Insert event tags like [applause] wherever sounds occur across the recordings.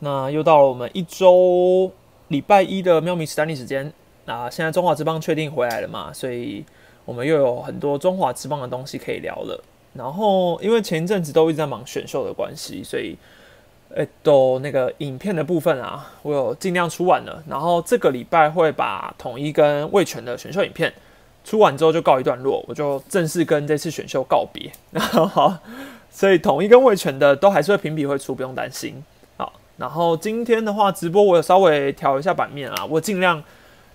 那又到了我们一周礼拜一的喵咪史丹利时间。那现在中华之邦确定回来了嘛？所以我们又有很多中华之邦的东西可以聊了。然后因为前一阵子都一直在忙选秀的关系，所以呃，都那个影片的部分啊，我有尽量出完了。然后这个礼拜会把统一跟魏权的选秀影片出完之后就告一段落，我就正式跟这次选秀告别。[laughs] 好，所以统一跟魏权的都还是会评比会出，不用担心。然后今天的话，直播我有稍微调一下版面啊，我尽量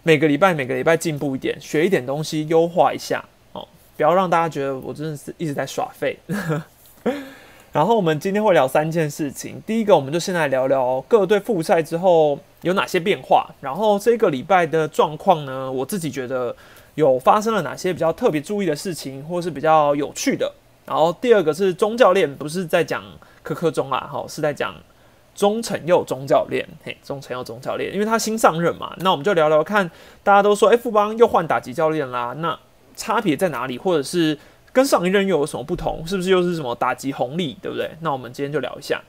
每个礼拜每个礼拜进步一点，学一点东西，优化一下哦，不要让大家觉得我真的是一直在耍废。[laughs] 然后我们今天会聊三件事情，第一个我们就先来聊聊各队复赛之后有哪些变化，然后这个礼拜的状况呢，我自己觉得有发生了哪些比较特别注意的事情，或是比较有趣的。然后第二个是钟教练，不是在讲科科钟啊，好是在讲。钟成佑钟教练，嘿，钟成佑钟教练，因为他新上任嘛，那我们就聊聊看。大家都说，哎，富邦又换打击教练啦，那差别在哪里？或者是跟上一任又有什么不同？是不是又是什么打击红利，对不对？那我们今天就聊一下。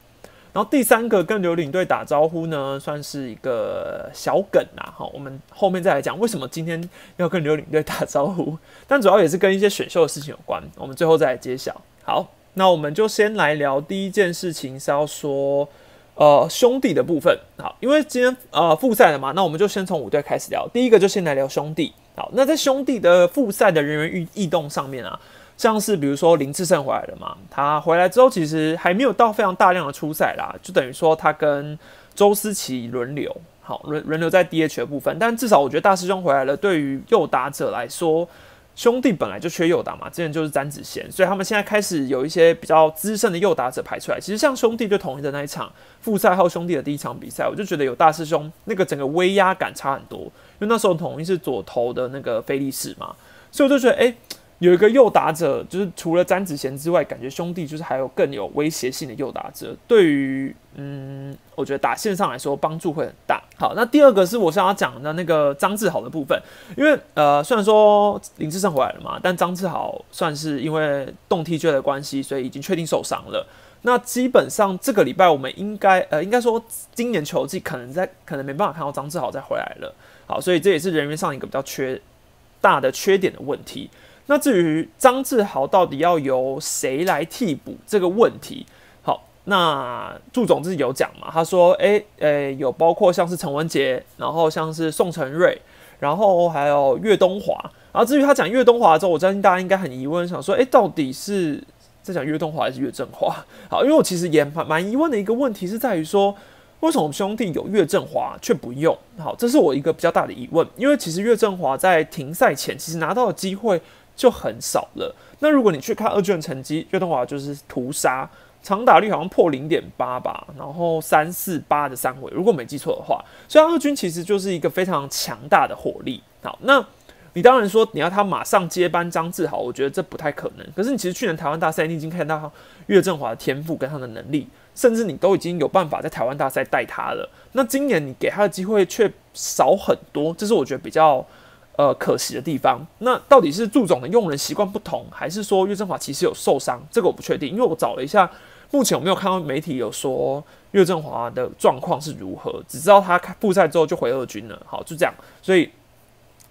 然后第三个跟刘领队打招呼呢，算是一个小梗啦，哈，我们后面再来讲为什么今天要跟刘领队打招呼，[laughs] 但主要也是跟一些选秀的事情有关，我们最后再来揭晓。好，那我们就先来聊第一件事情，是要说。呃，兄弟的部分好，因为今天呃复赛了嘛，那我们就先从五队开始聊。第一个就先来聊兄弟。好，那在兄弟的复赛的人员异异动上面啊，像是比如说林志胜回来了嘛，他回来之后其实还没有到非常大量的出赛啦，就等于说他跟周思齐轮流，好轮轮流在 DH 的部分。但至少我觉得大师兄回来了，对于右打者来说。兄弟本来就缺右打嘛，之前就是詹子贤，所以他们现在开始有一些比较资深的右打者排出来。其实像兄弟对统一的那一场复赛后，兄弟的第一场比赛，我就觉得有大师兄那个整个威压感差很多，因为那时候统一是左投的那个菲利士嘛，所以我就觉得哎。有一个右打者，就是除了詹子贤之外，感觉兄弟就是还有更有威胁性的右打者。对于嗯，我觉得打线上来说帮助会很大。好，那第二个是我想要讲的那个张志豪的部分，因为呃，虽然说林志胜回来了嘛，但张志豪算是因为动踢缺的关系，所以已经确定受伤了。那基本上这个礼拜我们应该呃，应该说今年球季可能在可能没办法看到张志豪再回来了。好，所以这也是人员上一个比较缺大的缺点的问题。那至于张志豪到底要由谁来替补这个问题，好，那祝总自己有讲嘛？他说，诶、诶，有包括像是陈文杰，然后像是宋承瑞，然后还有岳东华。然后至于他讲岳东华之后，我相信大家应该很疑问，想说，诶，到底是在讲岳东华还是岳振华？[laughs] 好，因为我其实也蛮蛮疑问的一个问题是在于说，为什么我们兄弟有岳振华却不用？好，这是我一个比较大的疑问，因为其实岳振华在停赛前其实拿到的机会。就很少了。那如果你去看二卷成绩，岳东华就是屠杀，长打率好像破零点八吧，然后三四八的三围，如果没记错的话，所以二军其实就是一个非常强大的火力。好，那你当然说你要他马上接班张志豪，我觉得这不太可能。可是你其实去年台湾大赛，你已经看到岳振华的天赋跟他的能力，甚至你都已经有办法在台湾大赛带他了。那今年你给他的机会却少很多，这是我觉得比较。呃，可惜的地方，那到底是祝总的用人习惯不同，还是说岳振华其实有受伤？这个我不确定，因为我找了一下，目前我没有看到媒体有说岳振华的状况是如何，只知道他复赛之后就回二军了。好，就这样，所以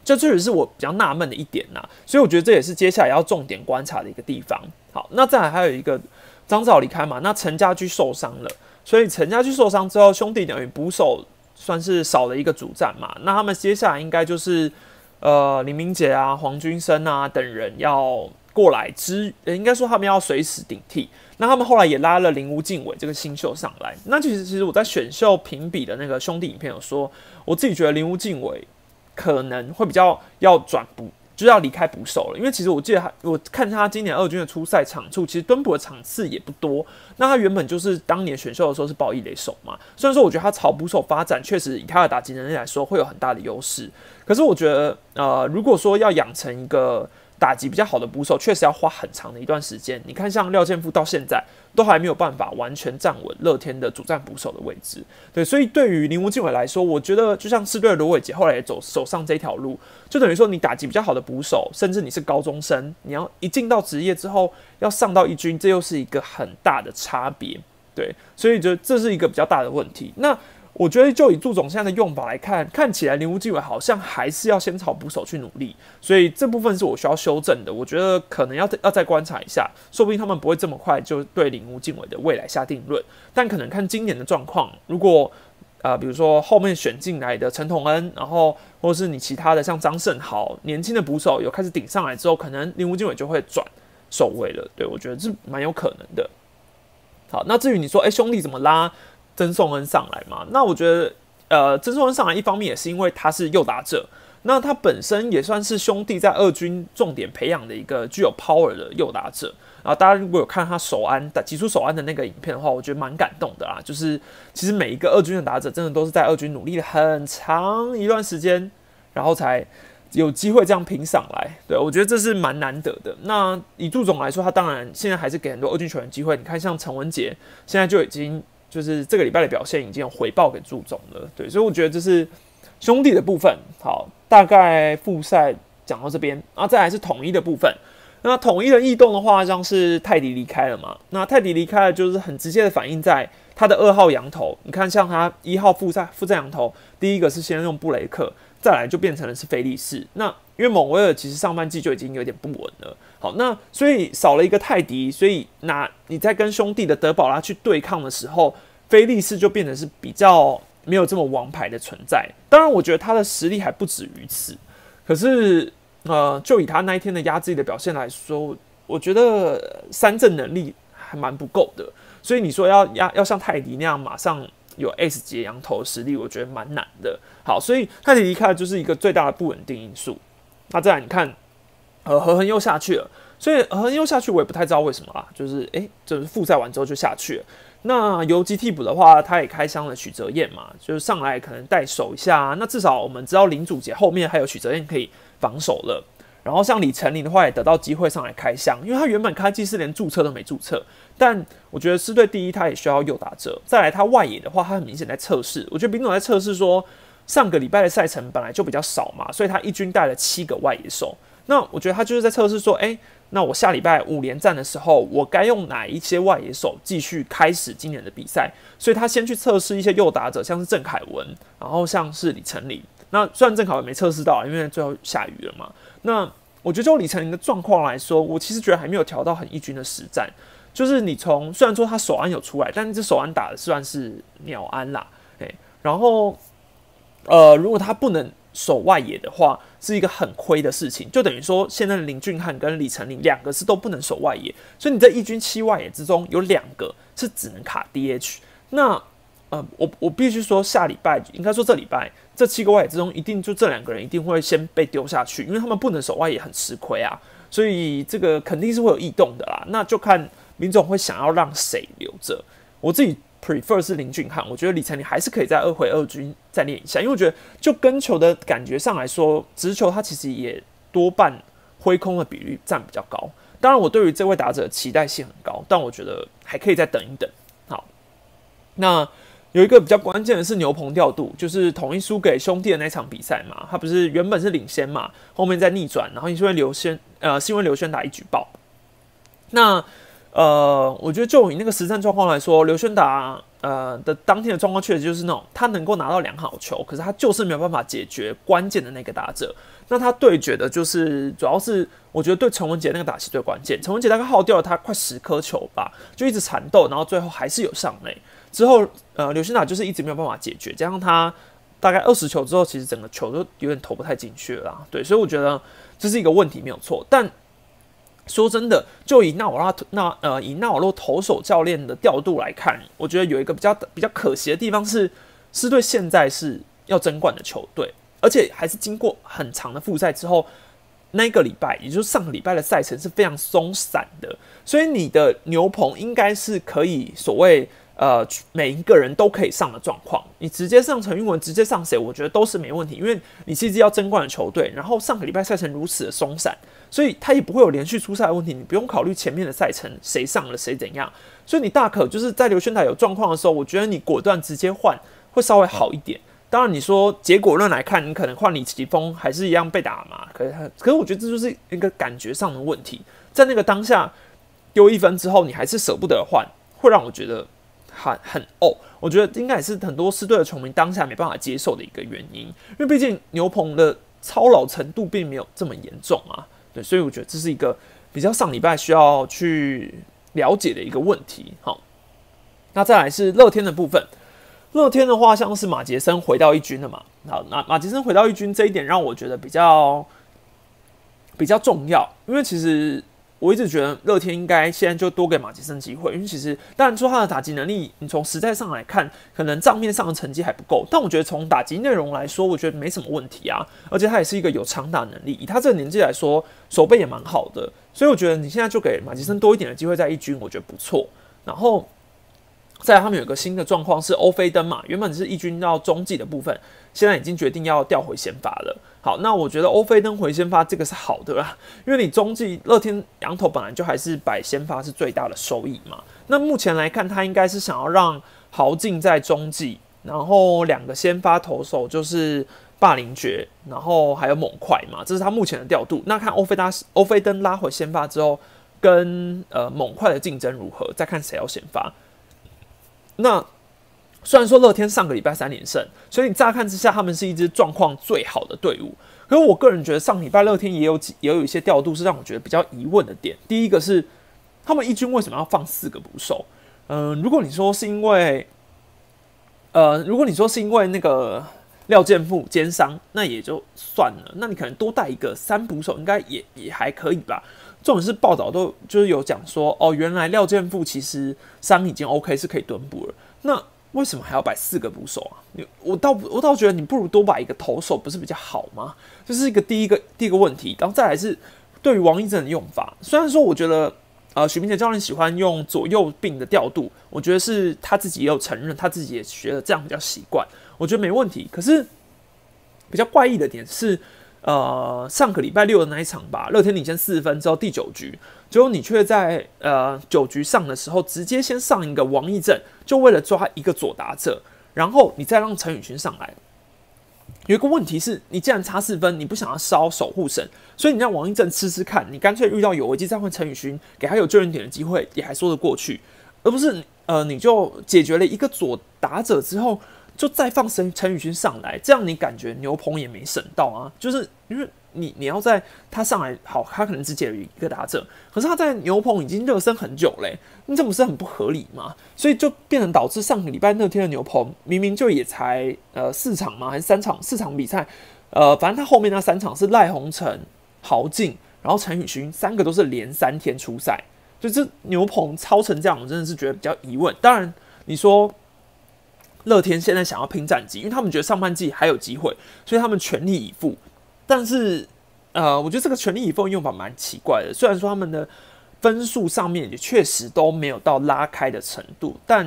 这确实是我比较纳闷的一点呐。所以我觉得这也是接下来要重点观察的一个地方。好，那再来还有一个张兆离开嘛，那陈家驹受伤了，所以陈家驹受伤之后，兄弟等于捕手算是少了一个主战嘛，那他们接下来应该就是。呃，林明杰啊，黄君生啊等人要过来支，应该说他们要随时顶替。那他们后来也拉了林无敬伟这个新秀上来。那其实，其实我在选秀评比的那个兄弟影片有说，我自己觉得林无敬伟可能会比较要转补。就要离开捕手了，因为其实我记得他，我看他今年二军的初赛场处，其实蹲捕的场次也不多。那他原本就是当年选秀的时候是爆一垒手嘛，虽然说我觉得他朝捕手发展，确实以他的打击能力来说会有很大的优势。可是我觉得，呃，如果说要养成一个打击比较好的捕手，确实要花很长的一段时间。你看，像廖建富到现在。都还没有办法完全站稳乐天的主战捕手的位置，对，所以对于林无敬伟来说，我觉得就像是对卢伟杰后来也走走上这条路，就等于说你打击比较好的捕手，甚至你是高中生，你要一进到职业之后要上到一军，这又是一个很大的差别。对，所以就这是一个比较大的问题。那我觉得就以祝总现在的用法来看，看起来林无敬伟好像还是要先朝捕手去努力，所以这部分是我需要修正的。我觉得可能要要再观察一下，说不定他们不会这么快就对林无敬伟的未来下定论，但可能看今年的状况，如果啊，比如说后面选进来的陈统恩，然后或是你其他的像张胜豪年轻的捕手有开始顶上来之后，可能林无敬伟就会转守卫了。对我觉得是蛮有可能的。好，那至于你说，哎，兄弟怎么拉？曾颂恩上来嘛？那我觉得，呃，曾颂恩上来一方面也是因为他是右打者，那他本身也算是兄弟在二军重点培养的一个具有 power 的右打者。然后大家如果有看他守安打、挤出守安的那个影片的话，我觉得蛮感动的啊。就是其实每一个二军的打者，真的都是在二军努力了很长一段时间，然后才有机会这样拼上来。对我觉得这是蛮难得的。那以杜总来说，他当然现在还是给很多二军球员机会。你看，像陈文杰现在就已经。就是这个礼拜的表现已经有回报给祝总了，对，所以我觉得这是兄弟的部分。好，大概复赛讲到这边，然后再来是统一的部分。那统一的异动的话，像是泰迪离开了嘛？那泰迪离开了，就是很直接的反映在他的二号羊头。你看，像他一号复赛复赛羊头，第一个是先用布雷克，再来就变成了是菲利士。那因为蒙威尔其实上半季就已经有点不稳了。好，那所以少了一个泰迪，所以那你在跟兄弟的德保拉去对抗的时候，菲利斯就变得是比较没有这么王牌的存在。当然，我觉得他的实力还不止于此。可是，呃，就以他那一天的压制的表现来说，我觉得三振能力还蛮不够的。所以你说要压要像泰迪那样马上有 S 级羊头实力，我觉得蛮难的。好，所以泰迪离开就是一个最大的不稳定因素。那再来，你看。呃，何恒又下去了，所以何恒又下去，我也不太知道为什么啦。就是诶，就是复赛完之后就下去了。那游击替补的话，他也开箱了许哲彦嘛，就是上来可能带守一下。那至少我们知道林祖杰后面还有许哲彦可以防守了。然后像李成林的话，也得到机会上来开箱，因为他原本开季是连注册都没注册。但我觉得是队第一，他也需要右打者。再来，他外野的话，他很明显在测试。我觉得林总在测试说，上个礼拜的赛程本来就比较少嘛，所以他一军带了七个外野手。那我觉得他就是在测试说，哎，那我下礼拜五连战的时候，我该用哪一些外野手继续开始今年的比赛？所以他先去测试一些右打者，像是郑凯文，然后像是李成林。那虽然郑凯文没测试到，因为最后下雨了嘛。那我觉得就李成林的状况来说，我其实觉得还没有调到很一军的实战。就是你从虽然说他手安有出来，但是这手安打的算是鸟安啦，诶，然后呃，如果他不能。守外野的话是一个很亏的事情，就等于说现在的林俊汉跟李成林两个是都不能守外野，所以你在一军七外野之中有两个是只能卡 DH。那呃，我我必须说下礼拜应该说这礼拜这七个外野之中，一定就这两个人一定会先被丢下去，因为他们不能守外野很吃亏啊，所以这个肯定是会有异动的啦。那就看林总会想要让谁留着，我自己。Prefer 是林俊汉，我觉得李晨林还是可以在二回二军再练一下，因为我觉得就跟球的感觉上来说，直球他其实也多半挥空的比率占比较高。当然，我对于这位打者期待性很高，但我觉得还可以再等一等。好，那有一个比较关键的是牛棚调度，就是统一输给兄弟的那场比赛嘛，他不是原本是领先嘛，后面再逆转，然后因为刘轩呃，是因为刘轩打一举报，那。呃，我觉得就以那个实战状况来说，刘轩达呃的当天的状况确实就是那种他能够拿到良好球，可是他就是没有办法解决关键的那个打者。那他对决的就是主要是我觉得对陈文杰那个打是最关键。陈文杰大概耗掉了他快十颗球吧，就一直缠斗，然后最后还是有上垒。之后呃，刘轩达就是一直没有办法解决，加上他大概二十球之后，其实整个球都有点投不太进去了。对，所以我觉得这是一个问题没有错，但。说真的，就以纳瓦拉那呃以纳瓦罗投手教练的调度来看，我觉得有一个比较比较可惜的地方是，是对现在是要争冠的球队，而且还是经过很长的复赛之后，那个礼拜也就是上个礼拜的赛程是非常松散的，所以你的牛棚应该是可以所谓呃每一个人都可以上的状况，你直接上陈运文，直接上谁，我觉得都是没问题，因为你是一支要争冠的球队，然后上个礼拜赛程如此的松散。所以他也不会有连续出赛的问题，你不用考虑前面的赛程谁上了谁怎样，所以你大可就是在刘轩台有状况的时候，我觉得你果断直接换会稍微好一点。当然你说结果论来看，你可能换李奇峰还是一样被打嘛，可是他可是我觉得这就是一个感觉上的问题，在那个当下丢一分之后，你还是舍不得换，会让我觉得很很哦，我觉得应该也是很多狮队的球迷当下没办法接受的一个原因，因为毕竟牛棚的操劳程度并没有这么严重啊，对，所以我觉得这是一个比较上礼拜需要去了解的一个问题。好，那再来是乐天的部分，乐天的话像是马杰森回到一军了嘛，好，那马杰森回到一军这一点让我觉得比较比较重要，因为其实。我一直觉得乐天应该现在就多给马吉森机会，因为其实当然说他的打击能力，你从实在上来看，可能账面上的成绩还不够，但我觉得从打击内容来说，我觉得没什么问题啊。而且他也是一个有长打能力，以他这个年纪来说，手背也蛮好的，所以我觉得你现在就给马吉森多一点的机会在一军，我觉得不错。然后。再，他们有个新的状况是欧菲登嘛，原本是一军到中继的部分，现在已经决定要调回先发了。好，那我觉得欧菲登回先发这个是好的啦，因为你中继乐天羊头本来就还是摆先发是最大的收益嘛。那目前来看，他应该是想要让豪进在中继，然后两个先发投手就是霸凌爵，然后还有猛快嘛，这是他目前的调度。那看欧菲拉欧菲登拉回先发之后，跟呃猛快的竞争如何，再看谁要先发。那虽然说乐天上个礼拜三连胜，所以你乍看之下他们是一支状况最好的队伍。可是我个人觉得上礼拜乐天也有也有一些调度是让我觉得比较疑问的点。第一个是他们一军为什么要放四个捕手？嗯，如果你说是因为，呃，如果你说是因为那个廖健富肩伤，那也就算了。那你可能多带一个三捕手，应该也也还可以吧。这种是报道都就是有讲说，哦，原来廖健富其实伤已经 OK，是可以蹲捕了。那为什么还要摆四个捕手啊？你我倒我倒觉得你不如多摆一个投手，不是比较好吗？这是一个第一个第一个问题。然后再来是对于王一正的用法，虽然说我觉得呃许明杰教练喜欢用左右并的调度，我觉得是他自己也有承认，他自己也觉得这样比较习惯，我觉得没问题。可是比较怪异的点是。呃，上个礼拜六的那一场吧，乐天领先四分之后第九局，结果你却在呃九局上的时候直接先上一个王义正，就为了抓一个左打者，然后你再让陈宇勋上来。有一个问题是你既然差四分，你不想要烧守护神，所以你让王义正吃吃看，你干脆遇到有危机再换陈宇勋，给他有救援点的机会，也还说得过去，而不是呃你就解决了一个左打者之后。就再放陈陈宇勋上来，这样你感觉牛棚也没省到啊？就是因为你你要在他上来好，他可能只解了一个打者，可是他在牛棚已经热身很久嘞，你这不是很不合理吗？所以就变成导致上个礼拜那天的牛棚明明就也才呃四场吗？还是三场四场比赛？呃，反正他后面那三场是赖鸿成、豪进，然后陈宇勋三个都是连三天出赛，就这牛棚超成这样，我真的是觉得比较疑问。当然你说。乐天现在想要拼战绩，因为他们觉得上半季还有机会，所以他们全力以赴。但是，呃，我觉得这个全力以赴用法蛮奇怪的。虽然说他们的分数上面也确实都没有到拉开的程度，但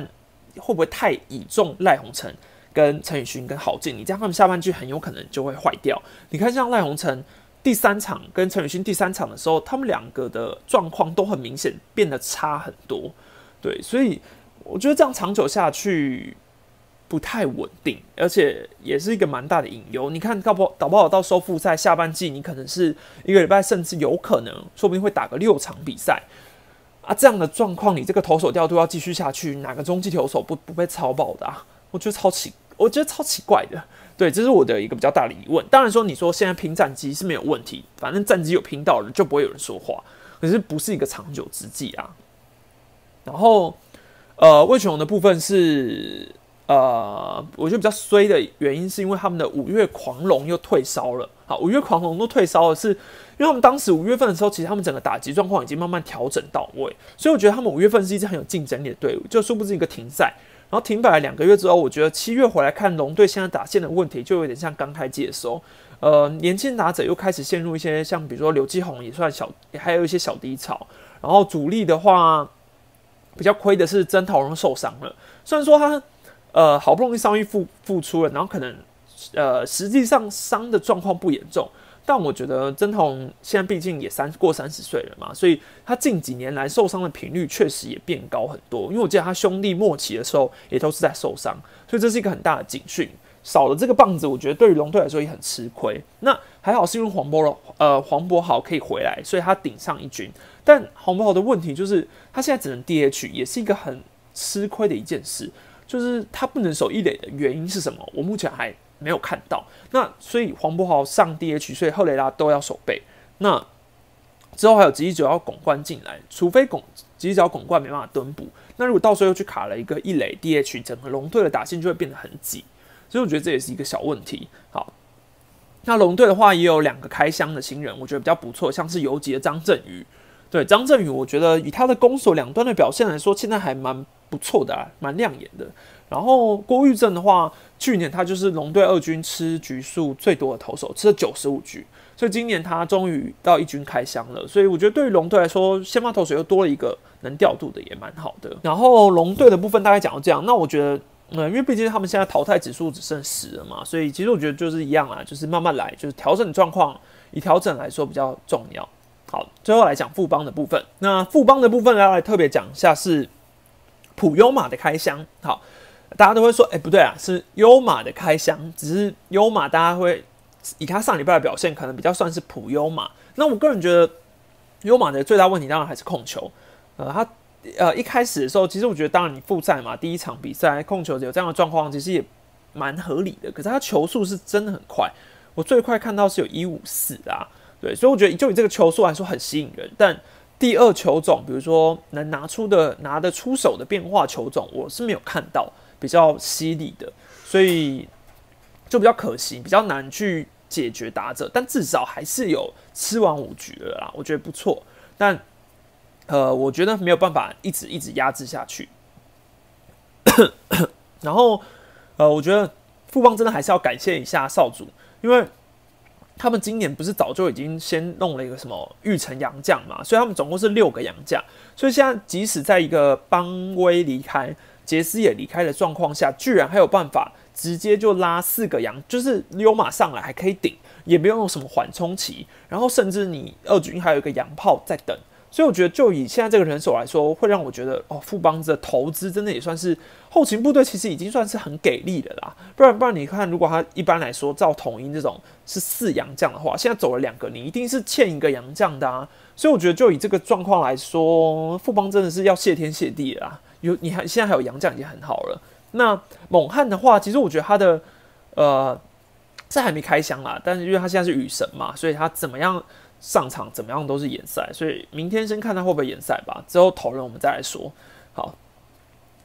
会不会太倚重赖鸿成跟陈宇勋跟郝进？你这样他们下半季很有可能就会坏掉。你看，像赖鸿成第三场跟陈宇勋第三场的时候，他们两个的状况都很明显变得差很多。对，所以我觉得这样长久下去。不太稳定，而且也是一个蛮大的隐忧。你看，搞不好搞不好到收复赛下半季，你可能是一个礼拜，甚至有可能，说不定会打个六场比赛啊！这样的状况，你这个投手调度要继续下去，哪个中继投手不不被超爆的？啊？我觉得超奇，我觉得超奇怪的。对，这是我的一个比较大的疑问。当然说，你说现在拼战绩是没有问题，反正战绩有拼到了，就不会有人说话。可是不是一个长久之计啊。然后，呃，魏全龙的部分是。呃，我觉得比较衰的原因是因为他们的五月狂龙又退烧了。好，五月狂龙都退烧了，是因为他们当时五月份的时候，其实他们整个打击状况已经慢慢调整到位，所以我觉得他们五月份是一支很有竞争力的队伍。就殊不知一个停赛，然后停摆了两个月之后，我觉得七月回来看龙队现在打线的问题，就有点像刚开季的时候。呃，年轻打者又开始陷入一些像比如说刘继宏也算小，还有一些小低潮。然后主力的话，比较亏的是曾桃荣受伤了，虽然说他。呃，好不容易伤愈复复出了，然后可能，呃，实际上伤的状况不严重，但我觉得曾彤现在毕竟也三过三十岁了嘛，所以他近几年来受伤的频率确实也变高很多。因为我记得他兄弟末期的时候也都是在受伤，所以这是一个很大的警讯。少了这个棒子，我觉得对于龙队来说也很吃亏。那还好是因为黄博呃黄博豪可以回来，所以他顶上一军。但黄博豪的问题就是他现在只能 DH，也是一个很。吃亏的一件事，就是他不能守一垒的原因是什么？我目前还没有看到。那所以黄博豪上 DH，所以赫雷拉都要守备。那之后还有吉吉九要拱冠进来，除非拱吉吉九拱冠没办法蹲补，那如果到时候又去卡了一个一垒 DH，整个龙队的打线就会变得很挤。所以我觉得这也是一个小问题。好，那龙队的话也有两个开箱的新人，我觉得比较不错，像是游击的张振宇。对张振宇，我觉得以他的攻守两端的表现来说，现在还蛮不错的，啊，蛮亮眼的。然后郭玉正的话，去年他就是龙队二军吃局数最多的投手，吃了九十五局，所以今年他终于到一军开箱了。所以我觉得对于龙队来说，先发投手又多了一个能调度的，也蛮好的。然后龙队的部分大概讲到这样，那我觉得。嗯，因为毕竟他们现在淘汰指数只剩十了嘛，所以其实我觉得就是一样啊，就是慢慢来，就是调整状况，以调整来说比较重要。好，最后来讲富邦的部分。那富邦的部分要来特别讲一下是普优马的开箱。好，大家都会说，哎，不对啊，是优马的开箱，只是优马大家会以他上礼拜的表现，可能比较算是普优马。那我个人觉得优马的最大问题当然还是控球，呃，他。呃，一开始的时候，其实我觉得，当然你复赛嘛，第一场比赛控球有这样的状况，其实也蛮合理的。可是他球速是真的很快，我最快看到是有一五四啊，对，所以我觉得就以这个球速来说很吸引人。但第二球种，比如说能拿出的、拿得出手的变化球种，我是没有看到比较犀利的，所以就比较可惜，比较难去解决打者。但至少还是有吃完五局了啦，我觉得不错。但呃，我觉得没有办法一直一直压制下去。[coughs] 然后，呃，我觉得富邦真的还是要感谢一下少主，因为他们今年不是早就已经先弄了一个什么玉成洋将嘛，所以他们总共是六个洋将。所以现在即使在一个邦威离开、杰斯也离开的状况下，居然还有办法直接就拉四个洋，就是溜马上来还可以顶，也不用用什么缓冲期，然后甚至你二军还有一个洋炮在等。所以我觉得，就以现在这个人手来说，会让我觉得哦，富邦的投资真的也算是后勤部队，其实已经算是很给力的啦。不然不然，你看，如果他一般来说照统一这种是四洋将的话，现在走了两个，你一定是欠一个洋将的啊。所以我觉得，就以这个状况来说，富邦真的是要谢天谢地啦。有你还现在还有洋将已经很好了。那猛汉的话，其实我觉得他的呃，这还没开箱啦，但是因为他现在是雨神嘛，所以他怎么样？上场怎么样都是演赛，所以明天先看他会不会演赛吧。之后讨论我们再来说。好，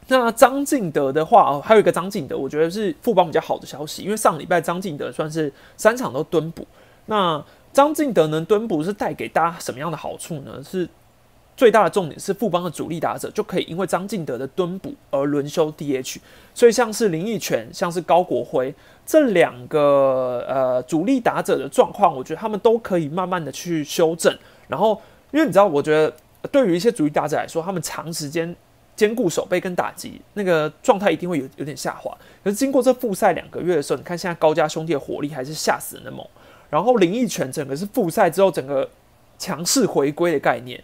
那张敬德的话，还有一个张敬德，我觉得是富邦比较好的消息，因为上礼拜张敬德算是三场都蹲补。那张敬德能蹲补是带给大家什么样的好处呢？是最大的重点是富邦的主力打者就可以因为张敬德的蹲补而轮休 DH，所以像是林奕泉，像是高国辉。这两个呃主力打者的状况，我觉得他们都可以慢慢的去修正。然后，因为你知道，我觉得对于一些主力打者来说，他们长时间兼顾守备跟打击，那个状态一定会有有点下滑。可是经过这复赛两个月的时候，你看现在高家兄弟的火力还是吓死人的猛。然后林奕泉整个是复赛之后整个强势回归的概念。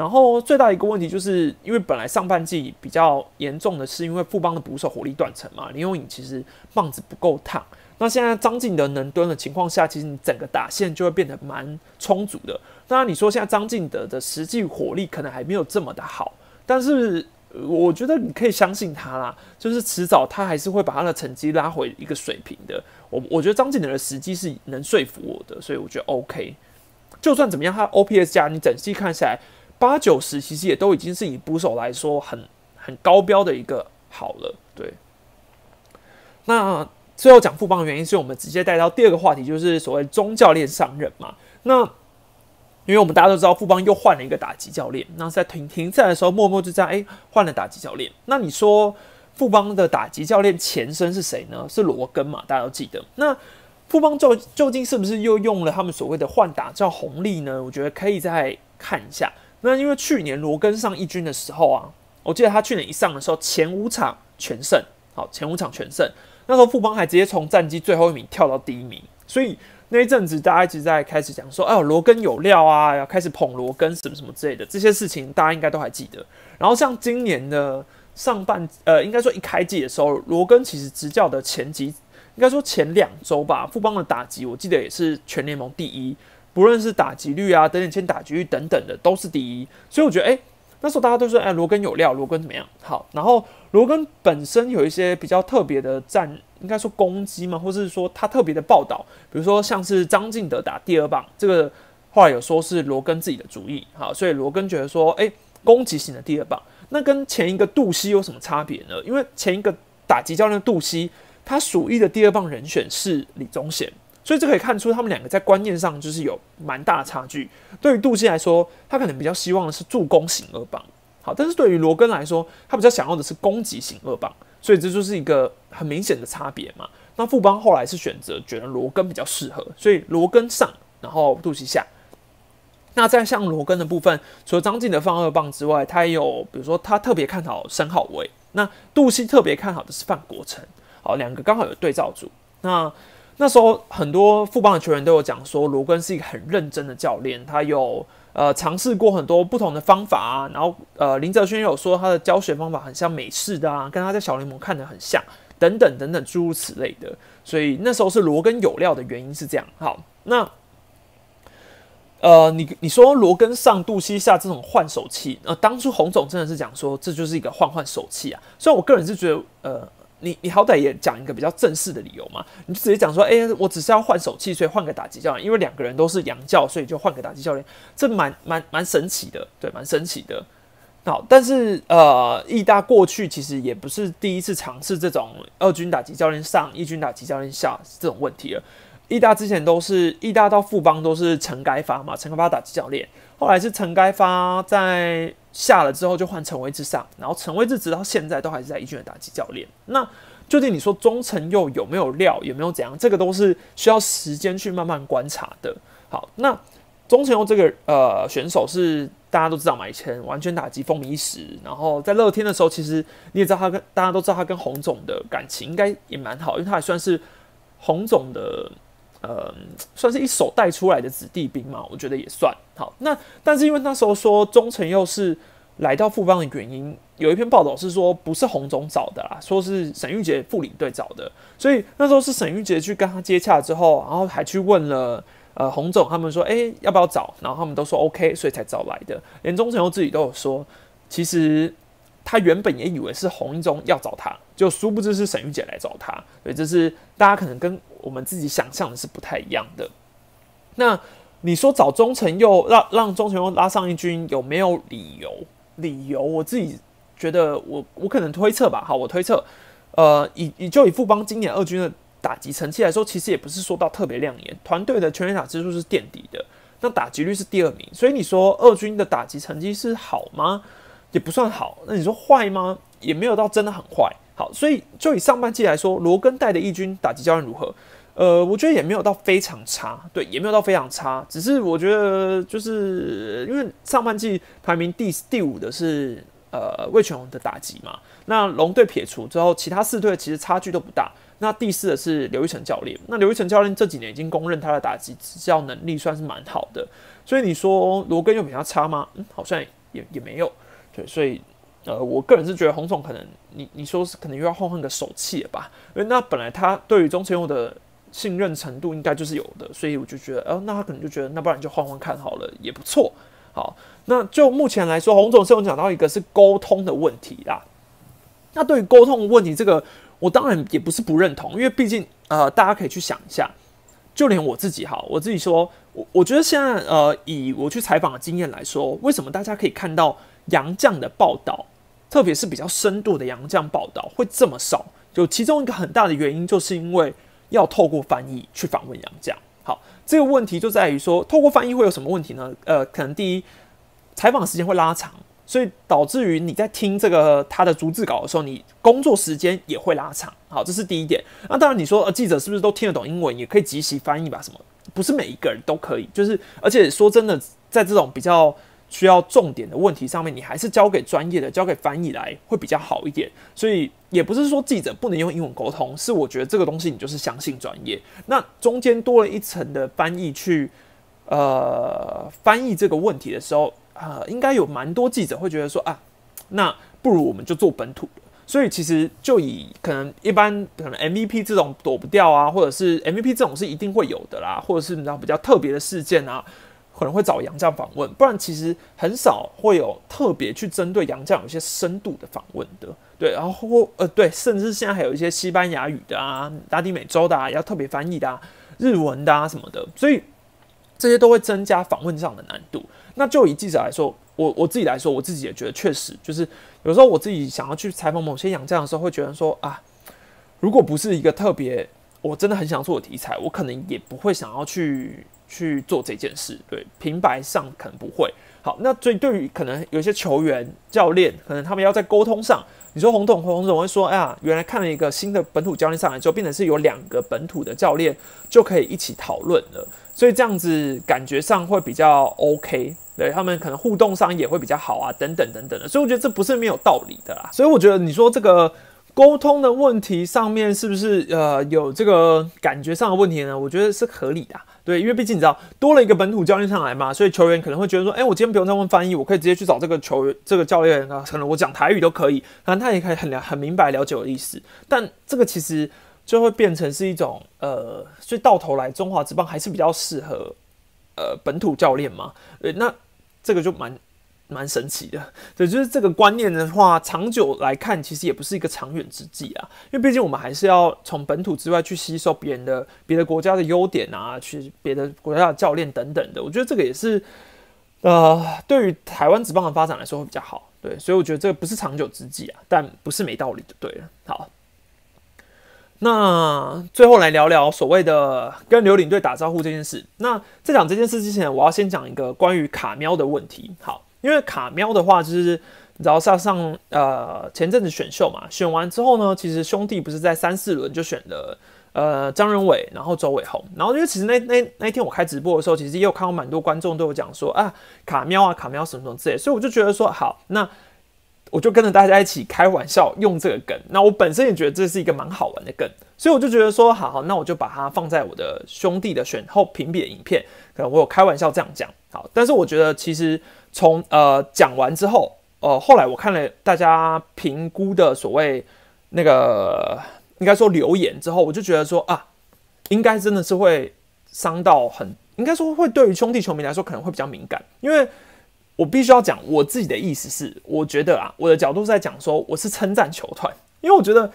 然后最大一个问题就是，因为本来上半季比较严重的是，因为富邦的捕手火力断层嘛，林永颖其实棒子不够烫。那现在张敬德能蹲的情况下，其实你整个打线就会变得蛮充足的。当然，你说现在张敬德的实际火力可能还没有这么的好，但是我觉得你可以相信他啦，就是迟早他还是会把他的成绩拉回一个水平的。我我觉得张敬德的时机是能说服我的，所以我觉得 OK。就算怎么样，他 OPS 加你整季看下来。八九十其实也都已经是以捕手来说很很高标的一个好了，对。那最后讲副帮的原因，是我们直接带到第二个话题，就是所谓中教练上任嘛。那因为我们大家都知道，富邦又换了一个打击教练，那在停停赛的时候，默默就这样哎换了打击教练。那你说富邦的打击教练前身是谁呢？是罗根嘛？大家都记得。那富邦究究竟是不是又用了他们所谓的换打叫红利呢？我觉得可以再看一下。那因为去年罗根上一军的时候啊，我记得他去年一上的时候前五场全胜，好前五场全胜，那时候富邦还直接从战绩最后一名跳到第一名，所以那一阵子大家一直在开始讲说，哎，罗根有料啊，要开始捧罗根什么什么之类的这些事情，大家应该都还记得。然后像今年的上半，呃，应该说一开季的时候，罗根其实执教的前几，应该说前两周吧，富邦的打击我记得也是全联盟第一。不论是打击率啊，等等签打击率等等的，都是第一。所以我觉得，哎，那时候大家都说，哎，罗根有料，罗根怎么样？好，然后罗根本身有一些比较特别的战，应该说攻击嘛，或是说他特别的报道，比如说像是张敬德打第二棒，这个后来有说是罗根自己的主意，好，所以罗根觉得说，哎，攻击型的第二棒，那跟前一个杜西有什么差别呢？因为前一个打击教练杜西，他属意的第二棒人选是李宗贤。所以这可以看出，他们两个在观念上就是有蛮大的差距。对于杜西来说，他可能比较希望的是助攻型二棒，好，但是对于罗根来说，他比较想要的是攻击型二棒。所以这就是一个很明显的差别嘛。那富邦后来是选择觉得罗根比较适合，所以罗根上，然后杜西下。那在像罗根的部分，除了张晋的放二棒之外，他也有比如说他特别看好申浩威，那杜西特别看好的是范国成，好，两个刚好有对照组。那那时候很多富邦的球员都有讲说，罗根是一个很认真的教练，他有呃尝试过很多不同的方法啊。然后呃林哲轩有说他的教学方法很像美式的啊，跟他在小联盟看的很像，等等等等诸如此类的。所以那时候是罗根有料的原因是这样。好，那呃你你说罗根上杜西下这种换手气，呃当初洪总真的是讲说这就是一个换换手气啊。虽然我个人是觉得呃。你你好歹也讲一个比较正式的理由嘛，你就直接讲说，哎，我只是要换手气，所以换个打击教练，因为两个人都是洋教，所以就换个打击教练，这蛮蛮蛮神奇的，对，蛮神奇的。好，但是呃，义大过去其实也不是第一次尝试这种二军打击教练上，一军打击教练下这种问题了。义大之前都是义大到富邦都是陈该发嘛，陈该发打击教练，后来是陈该发在。下了之后就换陈威志上，然后陈威志直到现在都还是在一军的打击教练。那究竟你说中诚又有没有料，有没有怎样？这个都是需要时间去慢慢观察的。好，那中诚佑这个呃选手是大家都知道嘛，以前完全打击风靡一时。然后在乐天的时候，其实你也知道他跟大家都知道他跟洪总的感情应该也蛮好，因为他也算是洪总的。呃，算是一手带出来的子弟兵嘛，我觉得也算好。那但是因为那时候说忠诚又是来到富邦的原因，有一篇报道是说不是洪总找的啦，说是沈玉杰副领队找的。所以那时候是沈玉杰去跟他接洽之后，然后还去问了呃洪总，他们说哎要不要找，然后他们都说 OK，所以才找来的。连忠诚又自己都有说，其实。他原本也以为是洪一中要找他，就殊不知是沈玉姐来找他，所以这是大家可能跟我们自己想象的是不太一样的。那你说找中诚又让让中诚又拉上一军有没有理由？理由我自己觉得我我可能推测吧。好，我推测，呃，以以就以富邦今年二军的打击成绩来说，其实也不是说到特别亮眼，团队的全垒打支数是垫底的，那打击率是第二名，所以你说二军的打击成绩是好吗？也不算好，那你说坏吗？也没有到真的很坏。好，所以就以上半季来说，罗根带的义军打击教练如何？呃，我觉得也没有到非常差，对，也没有到非常差。只是我觉得，就是因为上半季排名第第五的是呃魏全龙的打击嘛，那龙队撇除之后，其他四队其实差距都不大。那第四的是刘玉成教练，那刘玉成教练这几年已经公认他的打击执教能力算是蛮好的。所以你说罗根又比他差吗？嗯，好像也也没有。对，所以，呃，我个人是觉得洪总可能，你你说是可能又要换换个手气了吧？因为那本来他对于中前用的信任程度应该就是有的，所以我就觉得，呃，那他可能就觉得，那不然就换换看好了，也不错。好，那就目前来说，洪总是有讲到一个是沟通的问题啦。那对于沟通的问题，这个我当然也不是不认同，因为毕竟，呃，大家可以去想一下，就连我自己哈，我自己说，我我觉得现在，呃，以我去采访的经验来说，为什么大家可以看到？杨绛的报道，特别是比较深度的杨绛报道会这么少，就其中一个很大的原因，就是因为要透过翻译去访问杨绛。好，这个问题就在于说，透过翻译会有什么问题呢？呃，可能第一，采访时间会拉长，所以导致于你在听这个他的逐字稿的时候，你工作时间也会拉长。好，这是第一点。那当然，你说呃，记者是不是都听得懂英文，也可以即时翻译吧？什么？不是每一个人都可以。就是，而且说真的，在这种比较。需要重点的问题上面，你还是交给专业的、交给翻译来会比较好一点。所以也不是说记者不能用英文沟通，是我觉得这个东西你就是相信专业。那中间多了一层的翻译去呃翻译这个问题的时候，呃，应该有蛮多记者会觉得说啊，那不如我们就做本土的。所以其实就以可能一般可能 MVP 这种躲不掉啊，或者是 MVP 这种是一定会有的啦，或者是你知道比较特别的事件啊。可能会找洋将访问，不然其实很少会有特别去针对洋将有一些深度的访问的。对，然后呃对，甚至现在还有一些西班牙语的啊、拉丁美洲的啊，要特别翻译的啊、日文的啊什么的，所以这些都会增加访问上的难度。那就以记者来说，我我自己来说，我自己也觉得确实就是有时候我自己想要去采访某些洋将的时候，会觉得说啊，如果不是一个特别我真的很想做的题材，我可能也不会想要去去做这件事。对，平白上可能不会。好，那所以对于可能有些球员、教练，可能他们要在沟通上。你说洪董洪总会说，哎呀，原来看了一个新的本土教练上来之后，变成是有两个本土的教练就可以一起讨论了，所以这样子感觉上会比较 OK，对他们可能互动上也会比较好啊，等等等等的，所以我觉得这不是没有道理的啦。所以我觉得你说这个沟通的问题上面是不是呃有这个感觉上的问题呢？我觉得是合理的。对，因为毕竟你知道多了一个本土教练上来嘛，所以球员可能会觉得说，哎，我今天不用再问翻译，我可以直接去找这个球员、这个教练啊，可能我讲台语都可以，可能他也可以很了、很明白了解我的意思。但这个其实就会变成是一种，呃，所以到头来中华职棒还是比较适合呃本土教练嘛。对，那这个就蛮。蛮神奇的，对，就是这个观念的话，长久来看，其实也不是一个长远之计啊。因为毕竟我们还是要从本土之外去吸收别人的、别的国家的优点啊，去别的国家的教练等等的。我觉得这个也是，呃，对于台湾职棒的发展来说会比较好。对，所以我觉得这个不是长久之计啊，但不是没道理的。对了，好，那最后来聊聊所谓的跟刘领队打招呼这件事。那在讲这件事之前，我要先讲一个关于卡喵的问题。好。因为卡喵的话，就是你知道上上呃前阵子选秀嘛，选完之后呢，其实兄弟不是在三四轮就选了呃张仁伟，然后周伟宏，然后因为其实那那那一天我开直播的时候，其实也有看到蛮多观众都有讲说啊卡喵啊卡喵什么什么之类，所以我就觉得说好，那我就跟着大家一起开玩笑用这个梗，那我本身也觉得这是一个蛮好玩的梗，所以我就觉得说好好，那我就把它放在我的兄弟的选后评比的影片，可能我有开玩笑这样讲好，但是我觉得其实。从呃讲完之后，呃后来我看了大家评估的所谓那个应该说留言之后，我就觉得说啊，应该真的是会伤到很，应该说会对于兄弟球迷来说可能会比较敏感，因为我必须要讲我自己的意思是，我觉得啊，我的角度是在讲说我是称赞球团，因为我觉得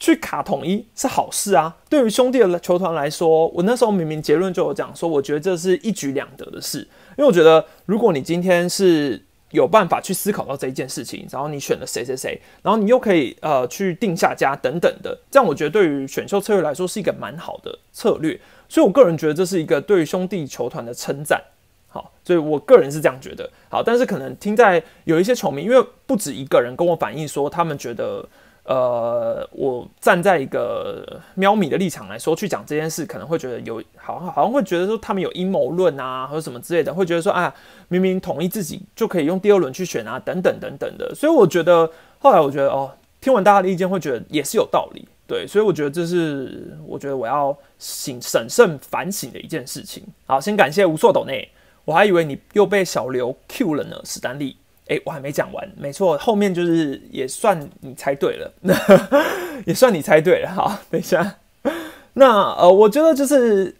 去卡统一是好事啊，对于兄弟的球团来说，我那时候明明结论就有讲说，我觉得这是一举两得的事。因为我觉得，如果你今天是有办法去思考到这一件事情，然后你选了谁谁谁，然后你又可以呃去定下家等等的，这样我觉得对于选秀策略来说是一个蛮好的策略。所以我个人觉得这是一个对于兄弟球团的称赞。好，所以我个人是这样觉得。好，但是可能听在有一些球迷，因为不止一个人跟我反映说，他们觉得。呃，我站在一个喵米的立场来说，去讲这件事，可能会觉得有好好像会觉得说他们有阴谋论啊，或者什么之类的，会觉得说啊，明明统一自己就可以用第二轮去选啊，等等等等的。所以我觉得后来我觉得哦，听完大家的意见，会觉得也是有道理，对。所以我觉得这是我觉得我要醒审慎反省的一件事情。好，先感谢无错斗内，我还以为你又被小刘 Q 了呢，史丹利。哎，我还没讲完，没错，后面就是也算你猜对了，[laughs] 也算你猜对了。好，等一下，那呃，我觉得就是，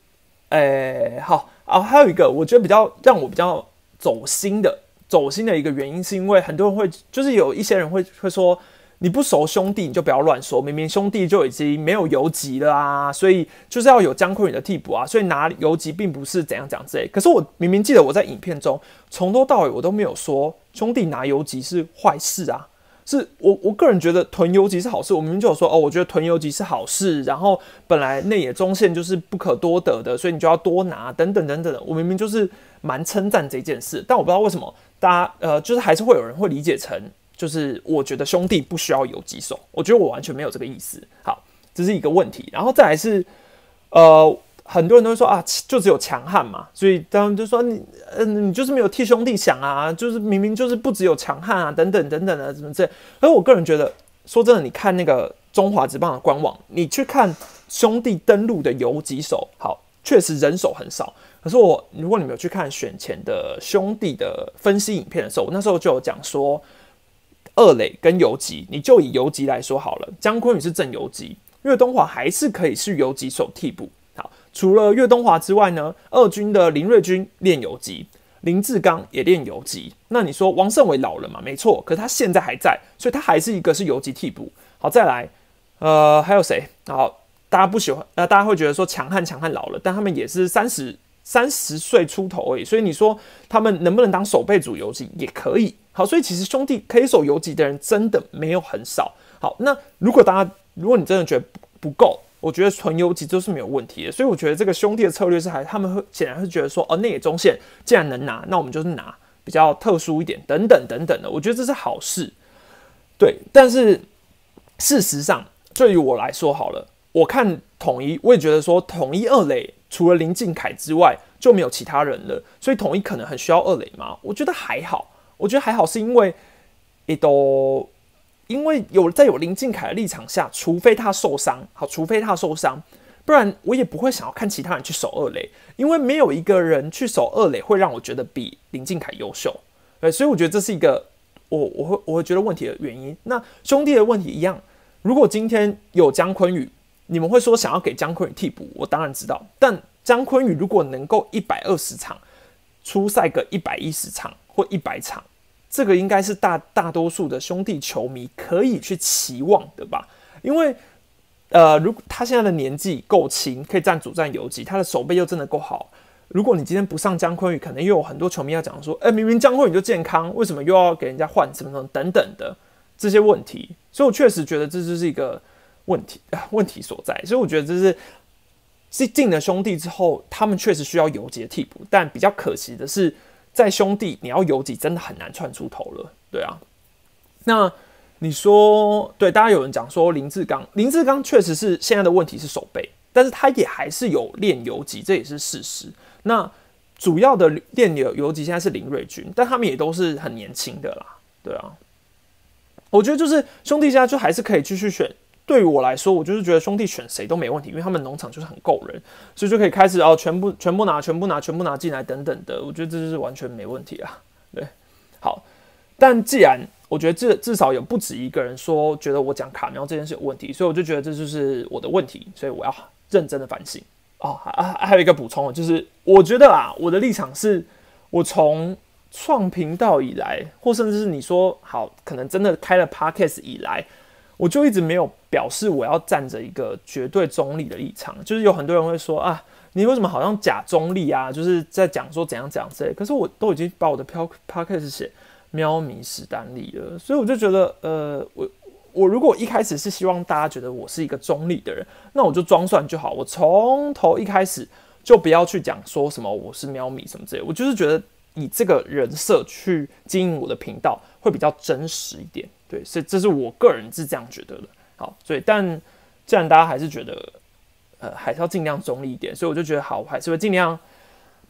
哎，好啊，还有一个我觉得比较让我比较走心的，走心的一个原因，是因为很多人会，就是有一些人会会说。你不熟兄弟，你就不要乱说。明明兄弟就已经没有游击了啊，所以就是要有姜昆宇的替补啊。所以拿游击并不是怎样讲之类。可是我明明记得我在影片中从头到尾我都没有说兄弟拿游击是坏事啊。是我我个人觉得囤游击是好事。我明明就有说哦，我觉得囤游击是好事。然后本来内野中线就是不可多得的，所以你就要多拿等等等等的。我明明就是蛮称赞这件事，但我不知道为什么大家呃，就是还是会有人会理解成。就是我觉得兄弟不需要有几手，我觉得我完全没有这个意思。好，这是一个问题。然后再来是，呃，很多人都会说啊，就只有强悍嘛，所以他们就说你，嗯，你就是没有替兄弟想啊，就是明明就是不只有强悍啊，等等等等的，怎么这？而我个人觉得，说真的，你看那个中华职棒的官网，你去看兄弟登陆的游击手，好，确实人手很少。可是我，如果你没有去看选前的兄弟的分析影片的时候，那时候就有讲说。二垒跟游击，你就以游击来说好了。姜昆宇是正游击，岳东华还是可以是游击手替补。好，除了岳东华之外呢，二军的林瑞君练游击，林志刚也练游击。那你说王胜伟老了嘛？没错，可是他现在还在，所以他还是一个是游击替补。好，再来，呃，还有谁？好，大家不喜欢，呃，大家会觉得说强悍强悍老了，但他们也是三十三十岁出头而已。所以你说他们能不能当守备组游击也可以。好，所以其实兄弟可以守游击的人真的没有很少。好，那如果大家如果你真的觉得不够，我觉得纯游击都是没有问题的。所以我觉得这个兄弟的策略是还他们会显然会觉得说，哦，那也中线既然能拿，那我们就是拿比较特殊一点，等等等等的。我觉得这是好事。对，但是事实上，对于我来说，好了，我看统一，我也觉得说统一二垒除了林敬凯之外就没有其他人了，所以统一可能很需要二垒吗？我觉得还好，我觉得还好，是因为也都。因为有在有林敬凯的立场下，除非他受伤，好，除非他受伤，不然我也不会想要看其他人去守二垒，因为没有一个人去守二垒会让我觉得比林敬凯优秀，对，所以我觉得这是一个我我会我会觉得问题的原因。那兄弟的问题一样，如果今天有姜昆宇，你们会说想要给姜昆宇替补，我当然知道，但姜昆宇如果能够一百二十场出赛个一百一十场或一百场。这个应该是大大多数的兄弟球迷可以去期望的吧？因为，呃，如果他现在的年纪够轻，可以站主战游击，他的手背又真的够好。如果你今天不上姜昆宇，可能又有很多球迷要讲说：“哎，明明姜昆宇就健康，为什么又要给人家换什么什么等等的这些问题？”所以，我确实觉得这就是一个问题问题所在。所以，我觉得这是是进了兄弟之后，他们确实需要游击替补，但比较可惜的是。在兄弟，你要游击真的很难窜出头了，对啊。那你说，对大家有人讲说林志刚，林志刚确实是现在的问题是手背，但是他也还是有练游击，这也是事实。那主要的练游游击现在是林瑞军，但他们也都是很年轻的啦，对啊。我觉得就是兄弟家就还是可以继续选。对于我来说，我就是觉得兄弟选谁都没问题，因为他们农场就是很够人，所以就可以开始哦，全部全部拿，全部拿，全部拿进来等等的。我觉得这就是完全没问题啊。对，好，但既然我觉得至至少有不止一个人说觉得我讲卡苗这件事有问题，所以我就觉得这就是我的问题，所以我要认真的反省。哦，还还有一个补充，就是我觉得啊，我的立场是，我从创频道以来，或甚至是你说好，可能真的开了 podcast 以来。我就一直没有表示我要站着一个绝对中立的立场，就是有很多人会说啊，你为什么好像假中立啊？就是在讲说怎样怎样之类。可是我都已经把我的飘 p o d c a s 写喵咪史丹利了，所以我就觉得，呃，我我如果一开始是希望大家觉得我是一个中立的人，那我就装蒜就好，我从头一开始就不要去讲说什么我是喵咪什么之类。我就是觉得以这个人设去经营我的频道会比较真实一点。对，所以这是我个人是这样觉得的。好，所以但既然大家还是觉得，呃，还是要尽量中立一点，所以我就觉得好，我还是会尽量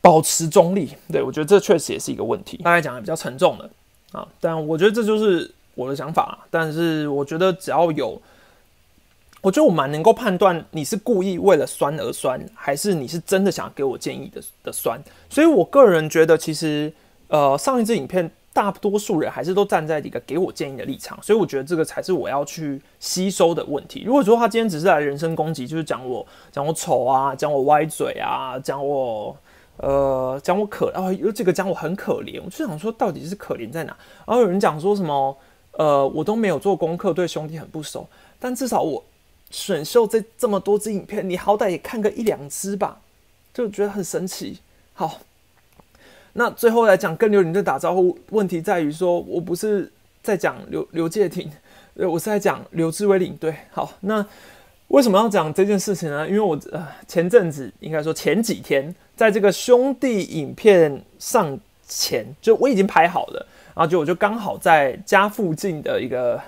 保持中立。对我觉得这确实也是一个问题。刚才讲的比较沉重的啊，但我觉得这就是我的想法。但是我觉得只要有，我觉得我蛮能够判断你是故意为了酸而酸，还是你是真的想给我建议的的酸。所以我个人觉得，其实呃，上一支影片。大多数人还是都站在一个给我建议的立场，所以我觉得这个才是我要去吸收的问题。如果说他今天只是来人身攻击，就是讲我讲我丑啊，讲我歪嘴啊，讲我呃讲我可啊有这个讲我很可怜，我就想说到底是可怜在哪？然后有人讲说什么呃我都没有做功课，对兄弟很不熟，但至少我选秀这这么多支影片，你好歹也看个一两支吧，就觉得很神奇。好。那最后来讲，跟刘领队打招呼，问题在于说，我不是在讲刘刘介廷，呃，我是在讲刘志伟领队。好，那为什么要讲这件事情呢？因为我呃前阵子应该说前几天，在这个兄弟影片上前，就我已经拍好了，然后就我就刚好在家附近的一个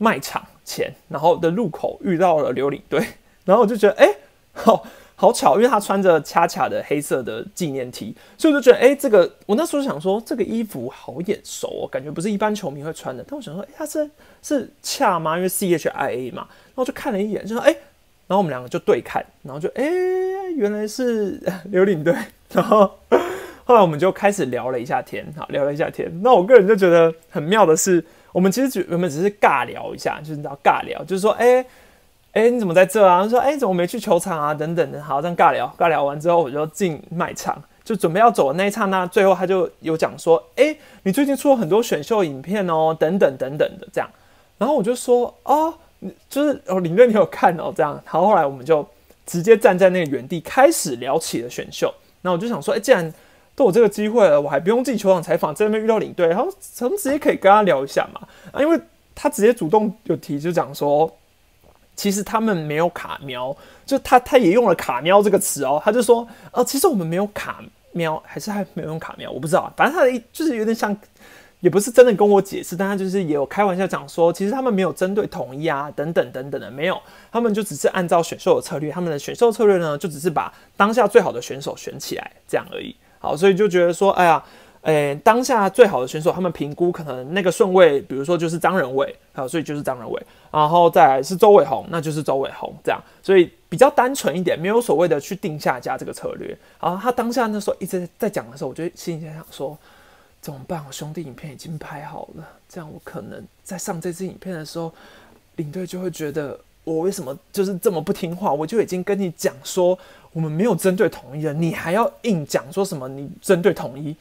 卖场前，然后的路口遇到了刘领队，[laughs] 然后我就觉得，哎，好。好巧，因为他穿着恰恰的黑色的纪念 T，所以我就觉得，哎，这个我那时候想说，这个衣服好眼熟哦，感觉不是一般球迷会穿的。但我想说，哎，他是是恰吗？因为 C H I A 嘛。然后就看了一眼，就说，哎，然后我们两个就对看，然后就，哎，原来是刘领队。然后 [laughs] 后来我们就开始聊了一下天，好，聊了一下天。那我个人就觉得很妙的是，我们其实只原本只是尬聊一下，就是你知道尬聊，就是说，哎。哎，你怎么在这啊？说，哎，怎么没去球场啊？等等的，好，这样尬聊，尬聊完之后，我就进卖场，就准备要走的那一刹那，最后他就有讲说，哎，你最近出了很多选秀影片哦，等等等等的这样。然后我就说，哦，就是哦，领队你有看哦，这样。然后后来我们就直接站在那个原地开始聊起了选秀。那我就想说，哎，既然都有这个机会了，我还不用进球场采访，在那边遇到领队，然后咱们直接可以跟他聊一下嘛。啊，因为他直接主动有提，就讲说，其实他们没有卡喵，就他他也用了卡喵这个词哦，他就说，呃，其实我们没有卡喵，还是还没有用卡喵，我不知道，反正他的就是有点像，也不是真的跟我解释，但他就是也有开玩笑讲说，其实他们没有针对统一啊等等等等的，没有，他们就只是按照选秀的策略，他们的选秀策略呢，就只是把当下最好的选手选起来这样而已。好，所以就觉得说，哎呀，诶，当下最好的选手，他们评估可能那个顺位，比如说就是张仁伟，好，所以就是张仁伟，然后再来是周伟宏，那就是周伟宏这样，所以比较单纯一点，没有所谓的去定下家这个策略。然后他当下那时候一直在讲的时候，我就心里在想说，怎么办？我兄弟影片已经拍好了，这样我可能在上这支影片的时候，领队就会觉得我为什么就是这么不听话？我就已经跟你讲说。我们没有针对统一的，你还要硬讲说什么？你针对统一，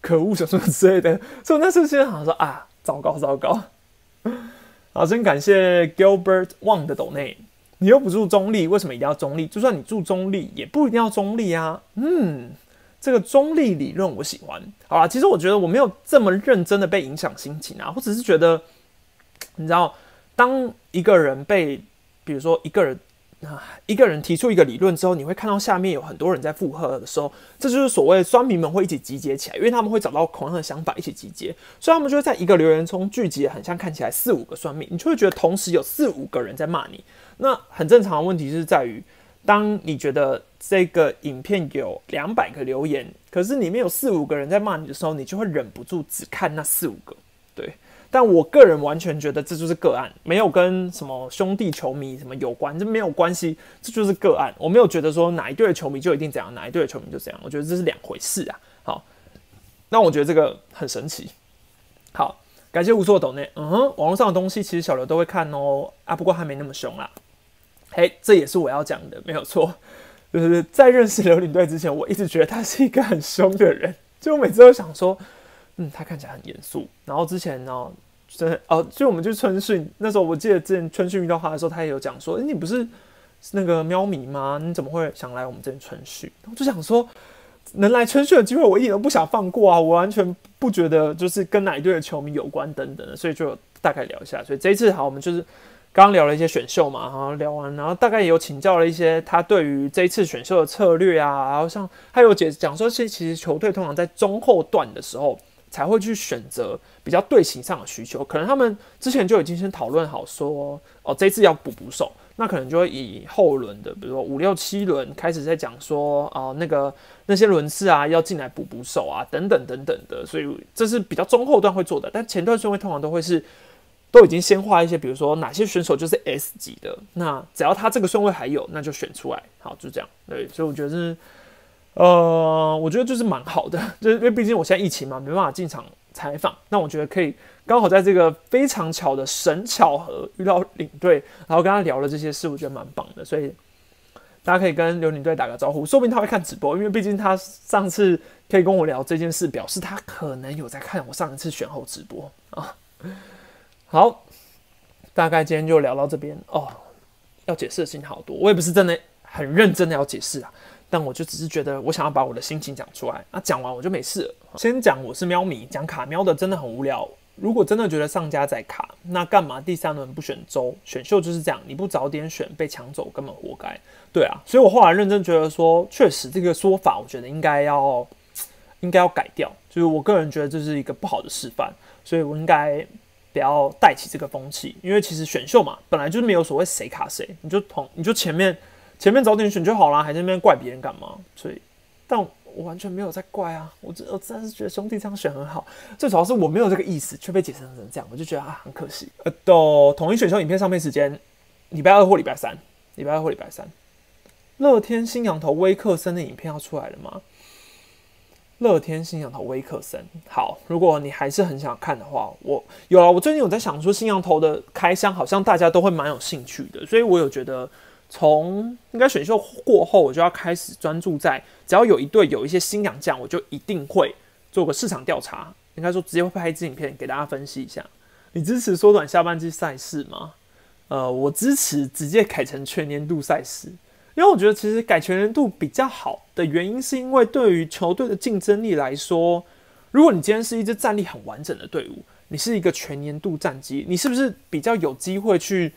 可恶什么之类的。[laughs] 所以那时候心里好像说啊，糟糕糟糕。[laughs] 好，真感谢 Gilbert Wang 的抖内。你又不住中立，为什么一定要中立？就算你住中立，也不一定要中立啊。嗯，这个中立理论我喜欢。好啦，其实我觉得我没有这么认真的被影响心情啊，我只是觉得，你知道，当一个人被，比如说一个人。那一个人提出一个理论之后，你会看到下面有很多人在附和的时候，这就是所谓酸民们会一起集结起来，因为他们会找到同样的想法一起集结，所以他们就会在一个留言中聚集，很像看起来四五个酸民，你就会觉得同时有四五个人在骂你。那很正常的问题是在于，当你觉得这个影片有两百个留言，可是里面有四五个人在骂你的时候，你就会忍不住只看那四五个，但我个人完全觉得这就是个案，没有跟什么兄弟球迷什么有关，这没有关系，这就是个案。我没有觉得说哪一队的球迷就一定怎样，哪一队的球迷就怎样，我觉得这是两回事啊。好，那我觉得这个很神奇。好，感谢无错懂内。嗯哼，网络上的东西其实小刘都会看哦，啊，不过还没那么凶啦。嘿，这也是我要讲的，没有错。就是在认识刘领队之前，我一直觉得他是一个很凶的人，就我每次都想说。嗯，他看起来很严肃。然后之前呢，真的哦，就我们去春训那时候，我记得之前春训遇到他的时候，他也有讲说：“哎，你不是那个喵迷吗？你怎么会想来我们这边春训？”我就想说，能来春训的机会，我一点都不想放过啊！我完全不觉得就是跟哪一队的球迷有关等等的，所以就大概聊一下。所以这一次好，我们就是刚聊了一些选秀嘛，然后聊完，然后大概也有请教了一些他对于这一次选秀的策略啊，然后像他有解讲说，是其实球队通常在中后段的时候。才会去选择比较队形上的需求，可能他们之前就已经先讨论好说，哦，这次要补补手，那可能就会以后轮的，比如说五六七轮开始在讲说，哦，那个那些轮次啊，要进来补补手啊，等等等等的，所以这是比较中后段会做的，但前段顺位通常都会是都已经先画一些，比如说哪些选手就是 S 级的，那只要他这个顺位还有，那就选出来，好，就这样，对，所以我觉得是。呃，我觉得就是蛮好的，[laughs] 就是因为毕竟我现在疫情嘛，没办法进场采访。那我觉得可以刚好在这个非常巧的神巧合遇到领队，然后跟他聊了这些事，我觉得蛮棒的。所以大家可以跟刘领队打个招呼，说不定他会看直播，因为毕竟他上次可以跟我聊这件事，表示他可能有在看我上一次选后直播啊。好，大概今天就聊到这边哦。要解释的事情好多，我也不是真的很认真的要解释啊。但我就只是觉得，我想要把我的心情讲出来。那讲完我就没事了。先讲我是喵迷，讲卡喵的真的很无聊。如果真的觉得上家在卡，那干嘛第三轮不选周？选秀就是这样，你不早点选被抢走，根本活该。对啊，所以我后来认真觉得说，确实这个说法，我觉得应该要应该要改掉。就是我个人觉得这是一个不好的示范，所以我应该不要带起这个风气。因为其实选秀嘛，本来就是没有所谓谁卡谁，你就同你就前面。前面早点选就好啦，还在那边怪别人干嘛？所以，但我完全没有在怪啊！我真我真的是觉得兄弟这样选很好，最主要是我没有这个意思，却被解释成这样，我就觉得啊，很可惜。呃，到统一选秀影片上片时间，礼拜二或礼拜三，礼拜二或礼拜三，乐天新羊头威克森的影片要出来了吗？乐天新羊头威克森。好，如果你还是很想看的话，我有啊，我最近有在想说新羊头的开箱，好像大家都会蛮有兴趣的，所以我有觉得从应该选秀过后，我就要开始专注在只要有一队有一些新洋将，我就一定会做个市场调查，应该说直接会拍一支影片给大家分析一下。你支持缩短下半季赛事吗？呃，我支持直接改成全年度赛事。因为我觉得其实改全年度比较好的原因，是因为对于球队的竞争力来说，如果你今天是一支战力很完整的队伍，你是一个全年度战绩，你是不是比较有机会去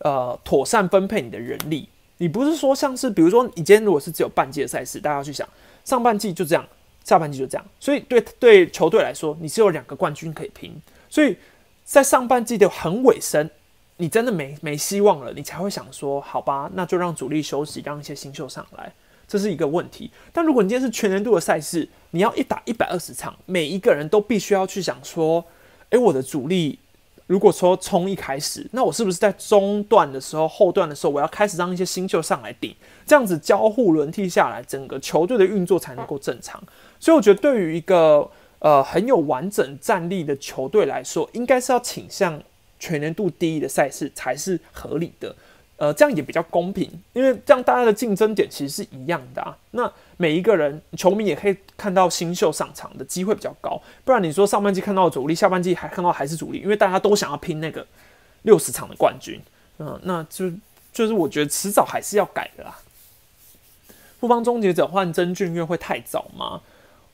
呃妥善分配你的人力？你不是说像是比如说你今天如果是只有半季的赛事，大家要去想上半季就这样，下半季就这样，所以对对球队来说，你是有两个冠军可以拼，所以在上半季的很尾声。你真的没没希望了，你才会想说，好吧，那就让主力休息，让一些新秀上来，这是一个问题。但如果你今天是全年度的赛事，你要一打一百二十场，每一个人都必须要去想说，诶，我的主力如果说从一开始，那我是不是在中段的时候、后段的时候，我要开始让一些新秀上来顶，这样子交互轮替下来，整个球队的运作才能够正常。所以我觉得，对于一个呃很有完整战力的球队来说，应该是要倾向。全年度第一的赛事才是合理的，呃，这样也比较公平，因为这样大家的竞争点其实是一样的啊。那每一个人球迷也可以看到新秀上场的机会比较高，不然你说上半季看到主力，下半季还看到还是主力，因为大家都想要拼那个六十场的冠军，嗯，那就就是我觉得迟早还是要改的啦。复方终结者换真俊月会太早吗？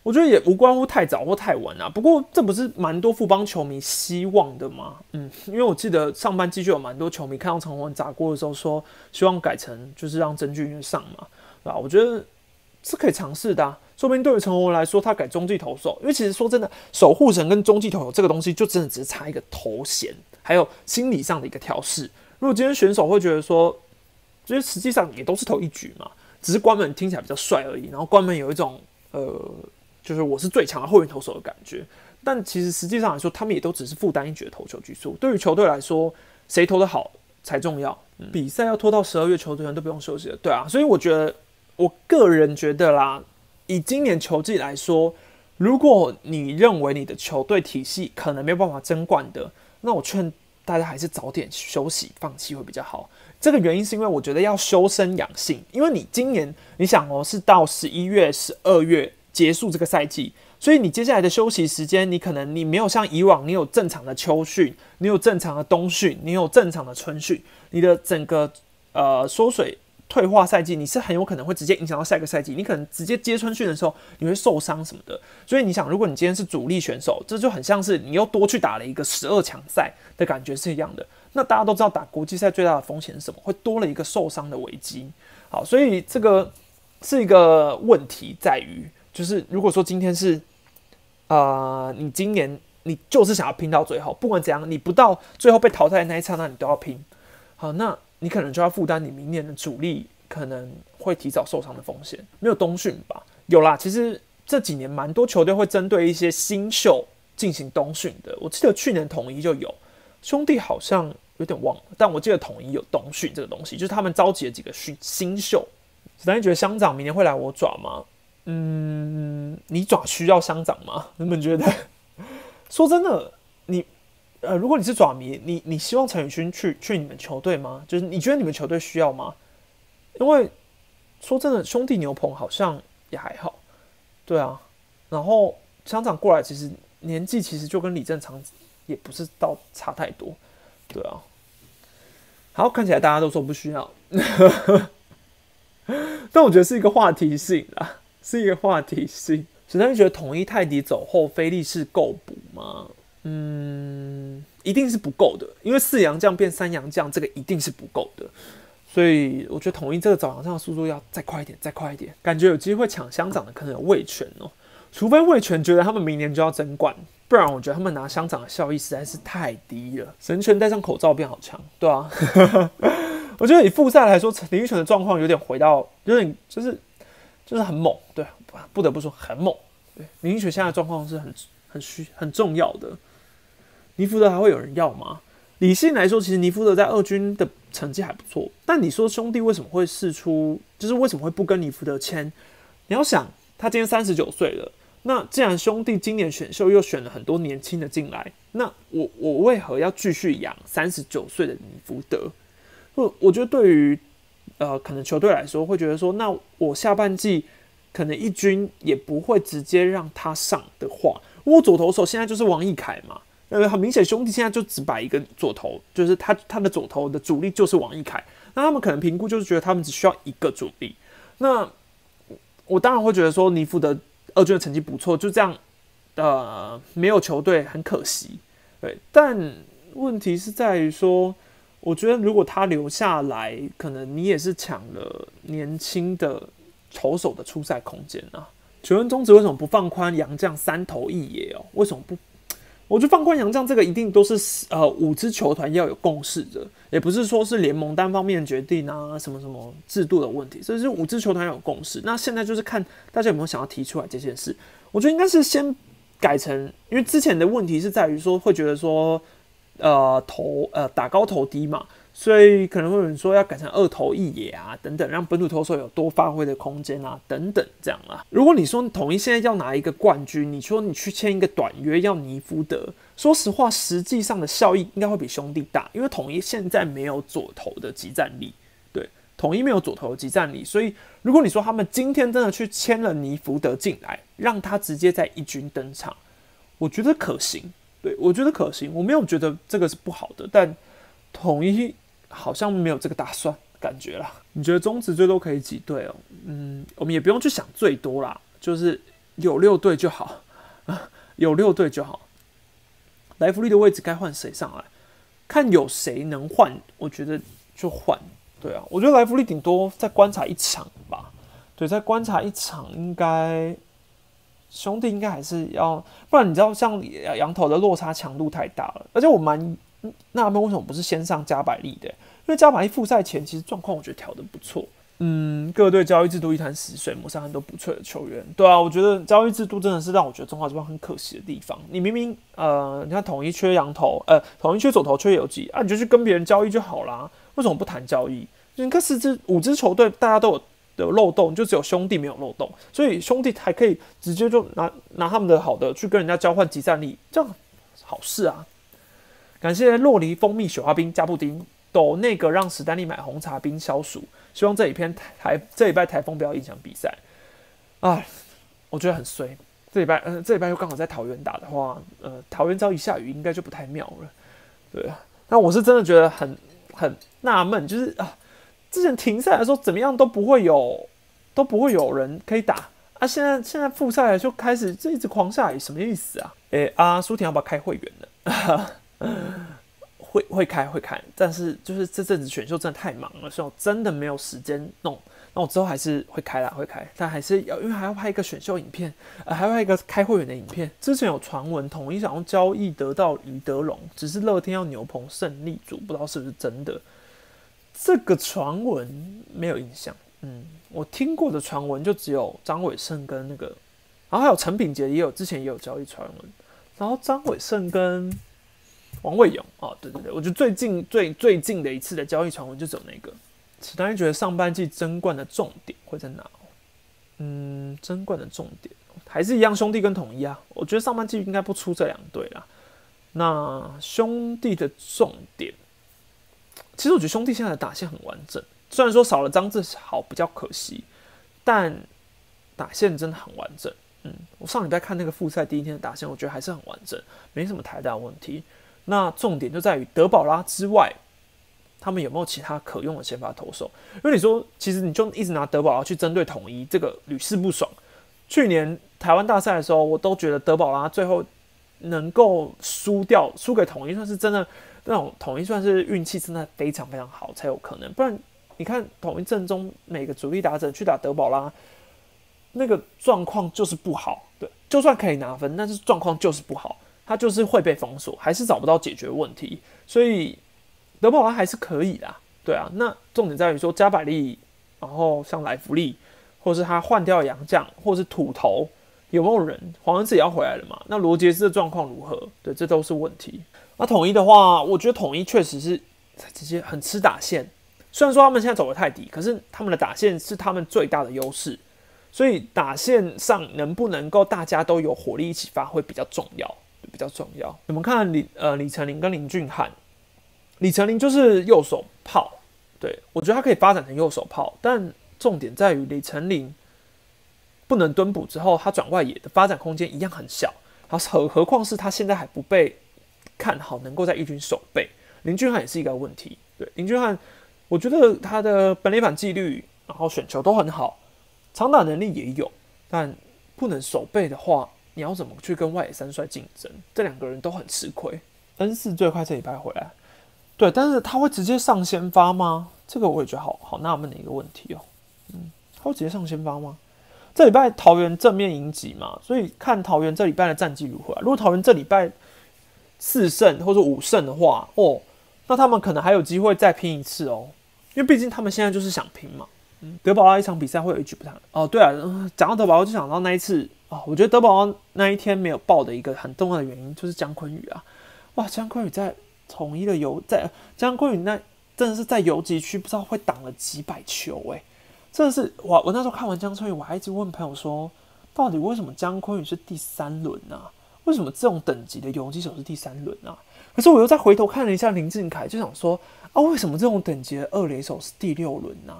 我觉得也无关乎太早或太晚啊。不过这不是蛮多富邦球迷希望的吗？嗯，因为我记得上半季就有蛮多球迷看到陈宏文砸锅的时候说，希望改成就是让曾俊岳上嘛，对吧？我觉得是可以尝试的。啊。说明对于陈宏文来说，他改中继投手，因为其实说真的，守护神跟中继投手这个东西就真的只是差一个头衔，还有心理上的一个调试。如果今天选手会觉得说，就是实际上也都是投一局嘛，只是关门听起来比较帅而已，然后关门有一种呃。就是我是最强的后援投手的感觉，但其实实际上来说，他们也都只是负担一局的投球局数。对于球队来说，谁投的好才重要。比赛要拖到十二月，球队员都不用休息了。对啊，所以我觉得，我个人觉得啦，以今年球季来说，如果你认为你的球队体系可能没有办法争冠的，那我劝大家还是早点休息放弃会比较好。这个原因是因为我觉得要修身养性，因为你今年你想哦，是到十一月、十二月。结束这个赛季，所以你接下来的休息时间，你可能你没有像以往，你有正常的秋训，你有正常的冬训，你有正常的春训，你的整个呃缩水退化赛季，你是很有可能会直接影响到下个赛季。你可能直接接春训的时候，你会受伤什么的。所以你想，如果你今天是主力选手，这就很像是你又多去打了一个十二强赛的感觉是一样的。那大家都知道，打国际赛最大的风险是什么？会多了一个受伤的危机。好，所以这个是一个问题在于。就是如果说今天是，呃，你今年你就是想要拼到最后，不管怎样，你不到最后被淘汰的那一刹那，你都要拼。好，那你可能就要负担你明年的主力可能会提早受伤的风险。没有冬训吧？有啦，其实这几年蛮多球队会针对一些新秀进行冬训的。我记得去年统一就有，兄弟好像有点忘了，但我记得统一有冬训这个东西，就是他们召集了几个新新秀。子丹觉得乡长明年会来我爪吗？嗯，你爪需要乡长吗？你们觉得？[laughs] 说真的，你呃，如果你是爪迷，你你希望陈宇勋去去你们球队吗？就是你觉得你们球队需要吗？因为说真的，兄弟牛棚好像也还好，对啊。然后乡长过来，其实年纪其实就跟李正常也不是到差太多，对啊。好，看起来大家都说不需要，[laughs] 但我觉得是一个话题性啊。是一个话题性。沈丹觉得统一泰迪走后，菲利是够补吗？嗯，一定是不够的，因为四洋将变三洋将，这个一定是不够的。所以我觉得统一这个找洋将的速度要再快一点，再快一点。感觉有机会抢乡长的可能有魏权哦，除非魏权觉得他们明年就要争冠，不然我觉得他们拿乡长的效益实在是太低了。神权戴上口罩变好强，对啊。[laughs] 我觉得以复赛来说，林育权的状况有点回到，有点就是。就是很猛，对，不得不说很猛。对，林雪现在状况是很很需很重要的。尼福德还会有人要吗？理性来说，其实尼福德在二军的成绩还不错。但你说兄弟为什么会试出，就是为什么会不跟尼福德签？你要想，他今年三十九岁了，那既然兄弟今年选秀又选了很多年轻的进来，那我我为何要继续养三十九岁的尼福德？我我觉得对于呃可能球队来说会觉得说，那我下半季可能一军也不会直接让他上的话，我左投手现在就是王义凯嘛，呃很明显兄弟现在就只摆一个左投，就是他他的左投的主力就是王义凯，那他们可能评估就是觉得他们只需要一个主力，那我当然会觉得说尼福德。二军的成绩不错，就这样，呃，没有球队很可惜，对。但问题是在于说，我觉得如果他留下来，可能你也是抢了年轻的投手的出赛空间啊。请问中职为什么不放宽杨将三投一野哦？为什么不？我觉得放宽洋将这个一定都是呃五支球团要有共识的，也不是说是联盟单方面决定啊什么什么制度的问题，这是五支球团要有共识。那现在就是看大家有没有想要提出来这件事。我觉得应该是先改成，因为之前的问题是在于说会觉得说呃投呃打高投低嘛。所以可能会有人说要改成二投一野啊，等等，让本土投手有多发挥的空间啊，等等，这样啦。如果你说统一现在要拿一个冠军，你说你去签一个短约要尼福德，说实话，实际上的效益应该会比兄弟大，因为统一现在没有左投的集战力，对，统一没有左投的集战力，所以如果你说他们今天真的去签了尼福德进来，让他直接在一军登场，我觉得可行，对我觉得可行，我没有觉得这个是不好的，但统一。好像没有这个打算，感觉啦。你觉得中职最多可以几队哦？嗯，我们也不用去想最多啦，就是有六队就好啊，[laughs] 有六队就好。莱弗利的位置该换谁上来？看有谁能换，我觉得就换。对啊，我觉得莱弗利顶多再观察一场吧。对，再观察一场，应该兄弟应该还是要，不然你知道像羊头的落差强度太大了，而且我蛮。那他们为什么不是先上加百利的？因为加百利复赛前其实状况我觉得调的不错。嗯，各队交易制度一潭死水，抹杀很多不错的球员。对啊，我觉得交易制度真的是让我觉得中华之棒很可惜的地方。你明明呃，你看统一缺羊头，呃，统一缺左头缺游击啊，你就去跟别人交易就好啦。为什么不谈交易？你看四支五支球队大家都有有漏洞，就只有兄弟没有漏洞，所以兄弟还可以直接就拿拿他们的好的去跟人家交换集战力，这样好事啊。感谢洛梨蜂蜜雪花冰加布丁，抖那个让史丹利买红茶冰消暑。希望这一篇台这礼拜台风不要影响比赛。哎，我觉得很衰。这礼拜呃这礼拜又刚好在桃园打的话，呃桃园只要一下雨应该就不太妙了。对啊，那我是真的觉得很很纳闷，就是啊之前停赛的时候怎么样都不会有都不会有人可以打啊，现在现在复赛就开始这一直狂下雨，什么意思啊？诶，阿苏婷要不要开会员呢？[laughs] 会会开会开，但是就是这阵子选秀真的太忙了，所以我真的没有时间弄。那我之后还是会开啦，会开，但还是要因为还要拍一个选秀影片，呃，还要拍一个开会员的影片。之前有传闻统一想用交易得到余德龙，只是乐天要牛棚胜利组，不知道是不是真的。这个传闻没有印象，嗯，我听过的传闻就只有张伟胜跟那个，然后还有陈炳杰也有之前也有交易传闻，然后张伟胜跟。王卫勇哦，对对对，我觉得最近最最近的一次的交易传闻就只有那个。史丹利觉得上半季争冠的重点会在哪？嗯，争冠的重点还是一样，兄弟跟统一啊。我觉得上半季应该不出这两队啦。那兄弟的重点，其实我觉得兄弟现在的打线很完整，虽然说少了张志豪比较可惜，但打线真的很完整。嗯，我上礼拜看那个复赛第一天的打线，我觉得还是很完整，没什么太大问题。那重点就在于德保拉之外，他们有没有其他可用的先发投手？因为你说，其实你就一直拿德保拉去针对统一，这个屡试不爽。去年台湾大赛的时候，我都觉得德保拉最后能够输掉，输给统一，算是真的那种统一算是运气真的非常非常好才有可能。不然你看统一阵中每个主力打者去打德保拉，那个状况就是不好。对，就算可以拿分，但是状况就是不好。他就是会被封锁，还是找不到解决问题，所以德保拉还是可以的，对啊。那重点在于说加百利，然后像莱弗利，或是他换掉杨将，或是土头，有没有人？黄恩志也要回来了嘛？那罗杰斯的状况如何？对，这都是问题。那统一的话，我觉得统一确实是直接很吃打线，虽然说他们现在走的太低，可是他们的打线是他们最大的优势。所以打线上能不能够大家都有火力一起发挥比较重要，比较重要。你们看李呃李成林跟林俊翰，李成林就是右手炮，对我觉得他可以发展成右手炮，但重点在于李成林不能蹲补之后，他转外野的发展空间一样很小。好，何何况是他现在还不被看好，能够在一军守备。林俊汉也是一个问题。对，林俊汉，我觉得他的本垒板纪律，然后选球都很好，长打能力也有，但不能守备的话，你要怎么去跟外野三帅竞争？这两个人都很吃亏。N 四最快这礼拜回来，对，但是他会直接上先发吗？这个我也觉得好好纳闷的一个问题哦。嗯，他会直接上先发吗？这礼拜桃园正面迎击嘛，所以看桃园这礼拜的战绩如何。如果桃园这礼拜四胜或者五胜的话，哦，那他们可能还有机会再拼一次哦，因为毕竟他们现在就是想拼嘛。嗯，德保拉一场比赛会有一局不谈哦。对啊，讲到德保拉就想到那一次啊，我觉得德保拉那一天没有爆的一个很重要的原因就是姜昆宇啊，哇，姜昆宇在统一的游在姜昆宇那真的是在游击区不知道会挡了几百球哎。真的是我，我那时候看完江坤宇，我还一直问朋友说，到底为什么江坤宇是第三轮呢？为什么这种等级的游击手是第三轮啊？可是我又再回头看了一下林俊凯，就想说啊，为什么这种等级的二垒手是第六轮呢？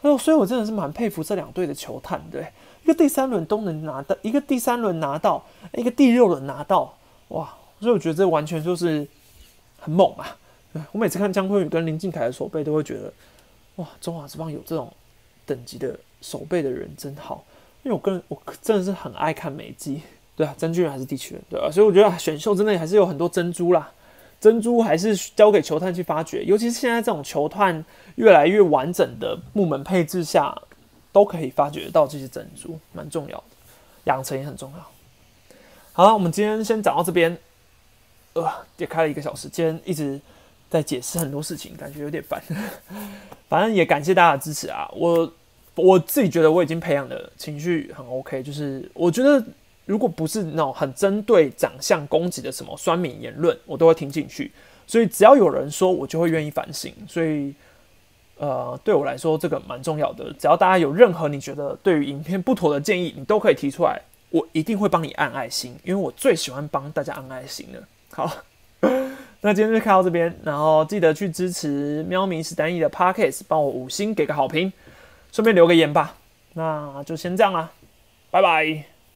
哎所以我真的是蛮佩服这两队的球探，对，一个第三轮都能拿到，一个第三轮拿到，一个第六轮拿到，哇！所以我觉得这完全就是很猛啊！[laughs] 我每次看江坤宇跟林俊凯的手背，都会觉得哇，中华之邦有这种。等级的守备的人真好，因为我个人我真的是很爱看美技，对啊，真巨人还是地区人，对啊，所以我觉得选秀真的还是有很多珍珠啦，珍珠还是交给球探去发掘，尤其是现在这种球探越来越完整的部门配置下，都可以发掘到这些珍珠，蛮重要的，养成也很重要。好了，我们今天先讲到这边，呃，也开了一个小时，今天一直。在解释很多事情，感觉有点烦。[laughs] 反正也感谢大家的支持啊！我我自己觉得我已经培养的情绪很 OK，就是我觉得如果不是那种很针对长相攻击的什么酸民言论，我都会听进去。所以只要有人说，我就会愿意反省。所以呃，对我来说这个蛮重要的。只要大家有任何你觉得对于影片不妥的建议，你都可以提出来，我一定会帮你按爱心，因为我最喜欢帮大家按爱心了。好。[laughs] 那今天就看到这边，然后记得去支持喵咪史丹义的 Podcast，帮我五星给个好评，顺便留个言吧。那就先这样啦，拜拜。